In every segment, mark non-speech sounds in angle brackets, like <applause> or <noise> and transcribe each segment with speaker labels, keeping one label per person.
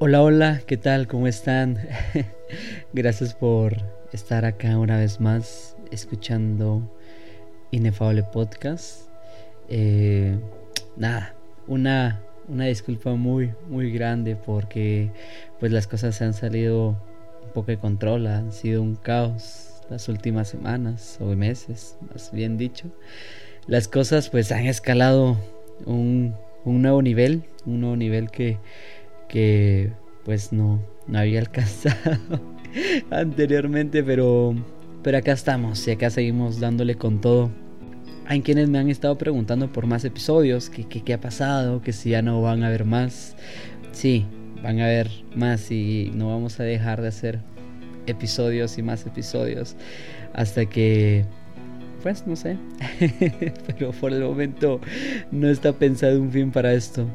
Speaker 1: Hola, hola, ¿qué tal? ¿Cómo están? <laughs> Gracias por estar acá una vez más escuchando Inefable Podcast. Eh, nada, una, una disculpa muy, muy grande porque pues las cosas se han salido un poco de control, han sido un caos las últimas semanas o meses, más bien dicho. Las cosas pues han escalado un, un nuevo nivel, un nuevo nivel que que pues no, no había <laughs> alcanzado anteriormente, pero, pero acá estamos y acá seguimos dándole con todo. Hay quienes me han estado preguntando por más episodios, que qué ha pasado, que si ya no van a haber más. Sí, van a haber más y no vamos a dejar de hacer episodios y más episodios hasta que pues no sé <laughs> pero por el momento no está pensado un fin para esto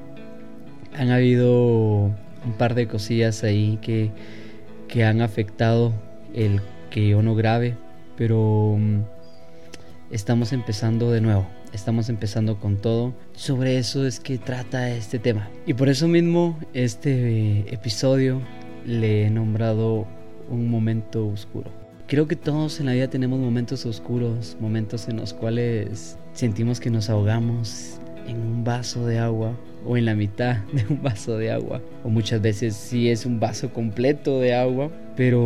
Speaker 1: han habido un par de cosillas ahí que, que han afectado el que yo no grabe, pero mm, estamos empezando de nuevo, estamos empezando con todo. Sobre eso es que trata este tema. Y por eso mismo este episodio le he nombrado un momento oscuro. Creo que todos en la vida tenemos momentos oscuros, momentos en los cuales sentimos que nos ahogamos en un vaso de agua o en la mitad <laughs> de un vaso de agua. O muchas veces sí es un vaso completo de agua, pero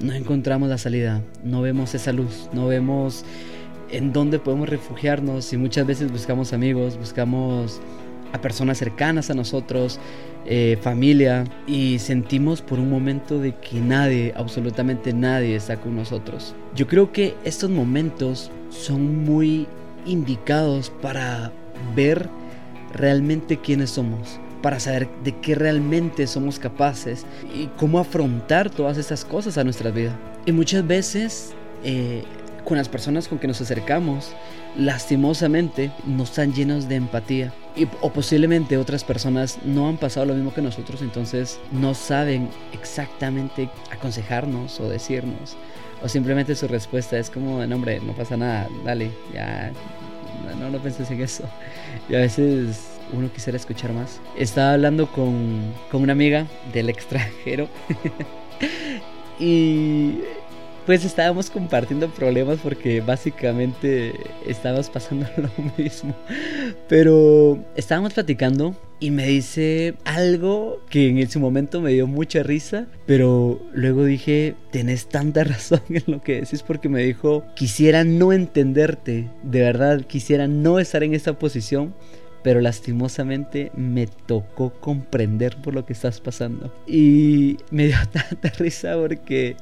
Speaker 1: no encontramos la salida, no vemos esa luz, no vemos en dónde podemos refugiarnos y muchas veces buscamos amigos, buscamos a personas cercanas a nosotros, eh, familia y sentimos por un momento de que nadie, absolutamente nadie está con nosotros. Yo creo que estos momentos son muy indicados para ver realmente quiénes somos, para saber de qué realmente somos capaces y cómo afrontar todas estas cosas a nuestra vida. Y muchas veces eh, con las personas con que nos acercamos, lastimosamente no están llenos de empatía. Y, o posiblemente otras personas no han pasado lo mismo que nosotros, entonces no saben exactamente aconsejarnos o decirnos. O simplemente su respuesta es como, no hombre, no pasa nada, dale, ya no, no pensé en eso. Y a veces uno quisiera escuchar más. Estaba hablando con, con una amiga del extranjero <laughs> y pues estábamos compartiendo problemas porque básicamente estábamos pasando <laughs> lo mismo. Pero estábamos platicando y me dice algo que en ese momento me dio mucha risa, pero luego dije, tenés tanta <laughs> razón en lo que decís porque me dijo, quisiera no entenderte, de verdad, quisiera no estar en esta posición, pero lastimosamente me tocó comprender por lo que estás pasando. Y me dio <laughs> tanta risa porque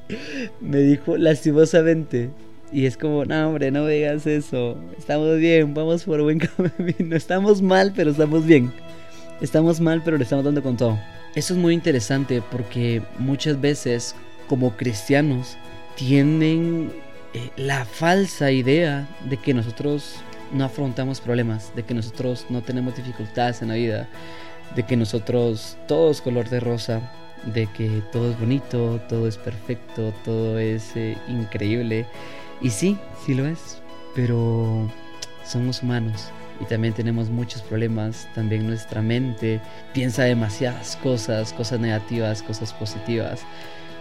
Speaker 1: me dijo lastimosamente. Y es como, no hombre, no digas eso. Estamos bien, vamos por buen <laughs> camino. Estamos mal, pero estamos bien. Estamos mal, pero le estamos dando con todo. Eso es muy interesante porque muchas veces como cristianos tienen eh, la falsa idea de que nosotros no afrontamos problemas, de que nosotros no tenemos dificultades en la vida, de que nosotros todo es color de rosa, de que todo es bonito, todo es perfecto, todo es eh, increíble. Y sí, sí lo es, pero somos humanos y también tenemos muchos problemas. También nuestra mente piensa demasiadas cosas, cosas negativas, cosas positivas.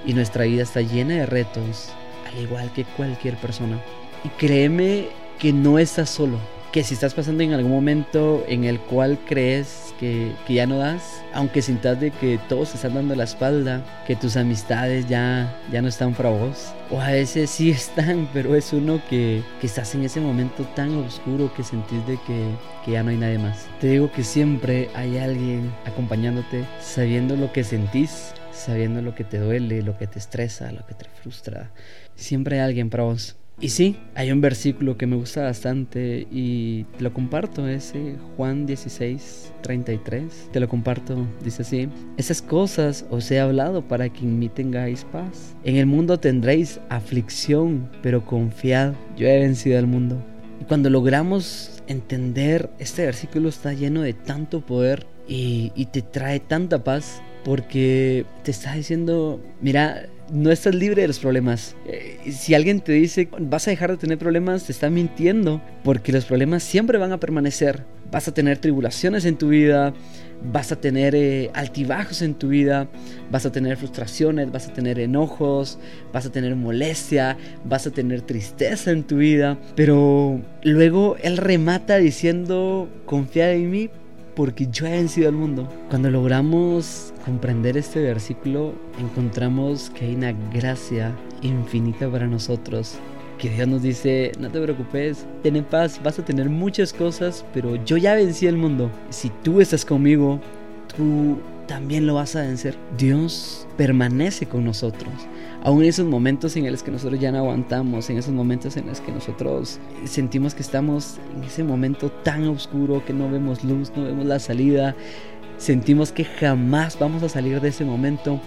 Speaker 1: Y nuestra vida está llena de retos, al igual que cualquier persona. Y créeme que no estás solo. Que si estás pasando en algún momento en el cual crees que, que ya no das, aunque sintas de que todos están dando la espalda, que tus amistades ya, ya no están para vos, o a veces sí <laughs> están, pero es uno que, que estás en ese momento tan oscuro que sentís de que, que ya no hay nadie más. Te digo que siempre hay alguien acompañándote, sabiendo lo que sentís, sabiendo lo que te duele, lo que te estresa, lo que te frustra. Siempre hay alguien para vos. Y sí, hay un versículo que me gusta bastante y te lo comparto, es Juan 16, 33. Te lo comparto, dice así, esas cosas os he hablado para que en mí tengáis paz. En el mundo tendréis aflicción, pero confiad, yo he vencido al mundo. Y cuando logramos entender, este versículo está lleno de tanto poder y te trae tanta paz porque te está diciendo, mira, no estás libre de los problemas. Eh, si alguien te dice vas a dejar de tener problemas, te está mintiendo, porque los problemas siempre van a permanecer. Vas a tener tribulaciones en tu vida, vas a tener eh, altibajos en tu vida, vas a tener frustraciones, vas a tener enojos, vas a tener molestia, vas a tener tristeza en tu vida, pero luego Él remata diciendo, confía en mí porque yo he vencido al mundo. Cuando logramos comprender este versículo, encontramos que hay una gracia infinita para nosotros. Que Dios nos dice, no te preocupes, ten paz, vas a tener muchas cosas, pero yo ya vencí el mundo. Si tú estás conmigo, tú también lo vas a vencer. Dios permanece con nosotros. Aún en esos momentos en los que nosotros ya no aguantamos, en esos momentos en los que nosotros sentimos que estamos en ese momento tan oscuro que no vemos luz, no vemos la salida, sentimos que jamás vamos a salir de ese momento,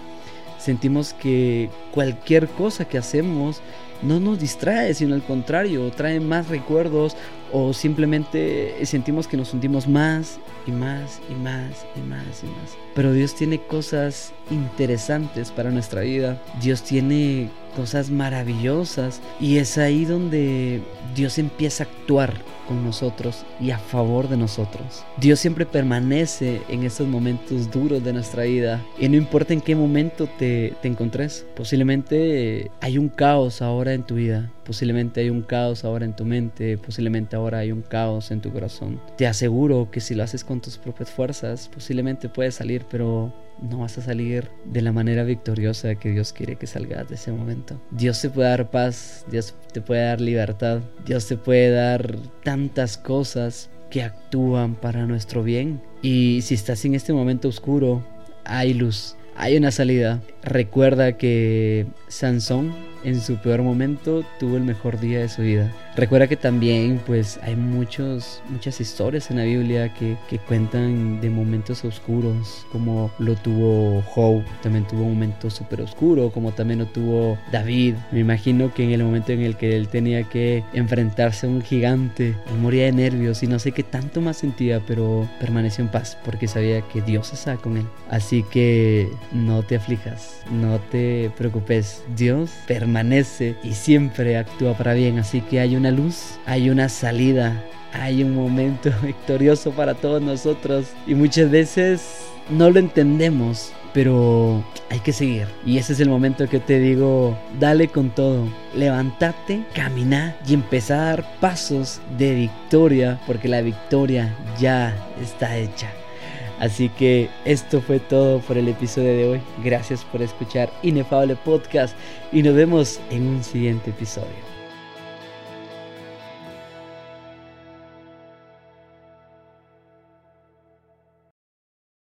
Speaker 1: sentimos que cualquier cosa que hacemos no nos distrae, sino al contrario, trae más recuerdos o simplemente sentimos que nos hundimos más y más y más y más y más. Pero Dios tiene cosas interesantes para nuestra vida. Dios tiene cosas maravillosas y es ahí donde Dios empieza a actuar con nosotros y a favor de nosotros. Dios siempre permanece en esos momentos duros de nuestra vida y no importa en qué momento te, te encontres, posiblemente hay un caos ahora en tu vida, posiblemente hay un caos ahora en tu mente, posiblemente ahora hay un caos en tu corazón. Te aseguro que si lo haces con tus propias fuerzas, posiblemente puedes salir, pero no vas a salir de la manera victoriosa que Dios quiere que salgas de ese momento. Dios te puede dar paz, Dios te puede dar libertad, Dios te puede dar tantas cosas que actúan para nuestro bien. Y si estás en este momento oscuro, hay luz, hay una salida. Recuerda que Sansón en su peor momento tuvo el mejor día de su vida. Recuerda que también pues hay muchos, muchas historias en la Biblia que, que cuentan de momentos oscuros, como lo tuvo Job, también tuvo un momento súper oscuro, como también lo tuvo David. Me imagino que en el momento en el que él tenía que enfrentarse a un gigante, él moría de nervios y no sé qué tanto más sentía, pero permaneció en paz porque sabía que Dios estaba con él. Así que no te aflijas, no te preocupes, Dios permanece permanece y siempre actúa para bien. Así que hay una luz, hay una salida, hay un momento <laughs> victorioso para todos nosotros. Y muchas veces no lo entendemos, pero hay que seguir. Y ese es el momento que te digo, dale con todo, levántate, camina y empezar a dar pasos de victoria, porque la victoria ya está hecha. Así que esto fue todo por el episodio de hoy. Gracias por escuchar Inefable Podcast y nos vemos en un siguiente episodio.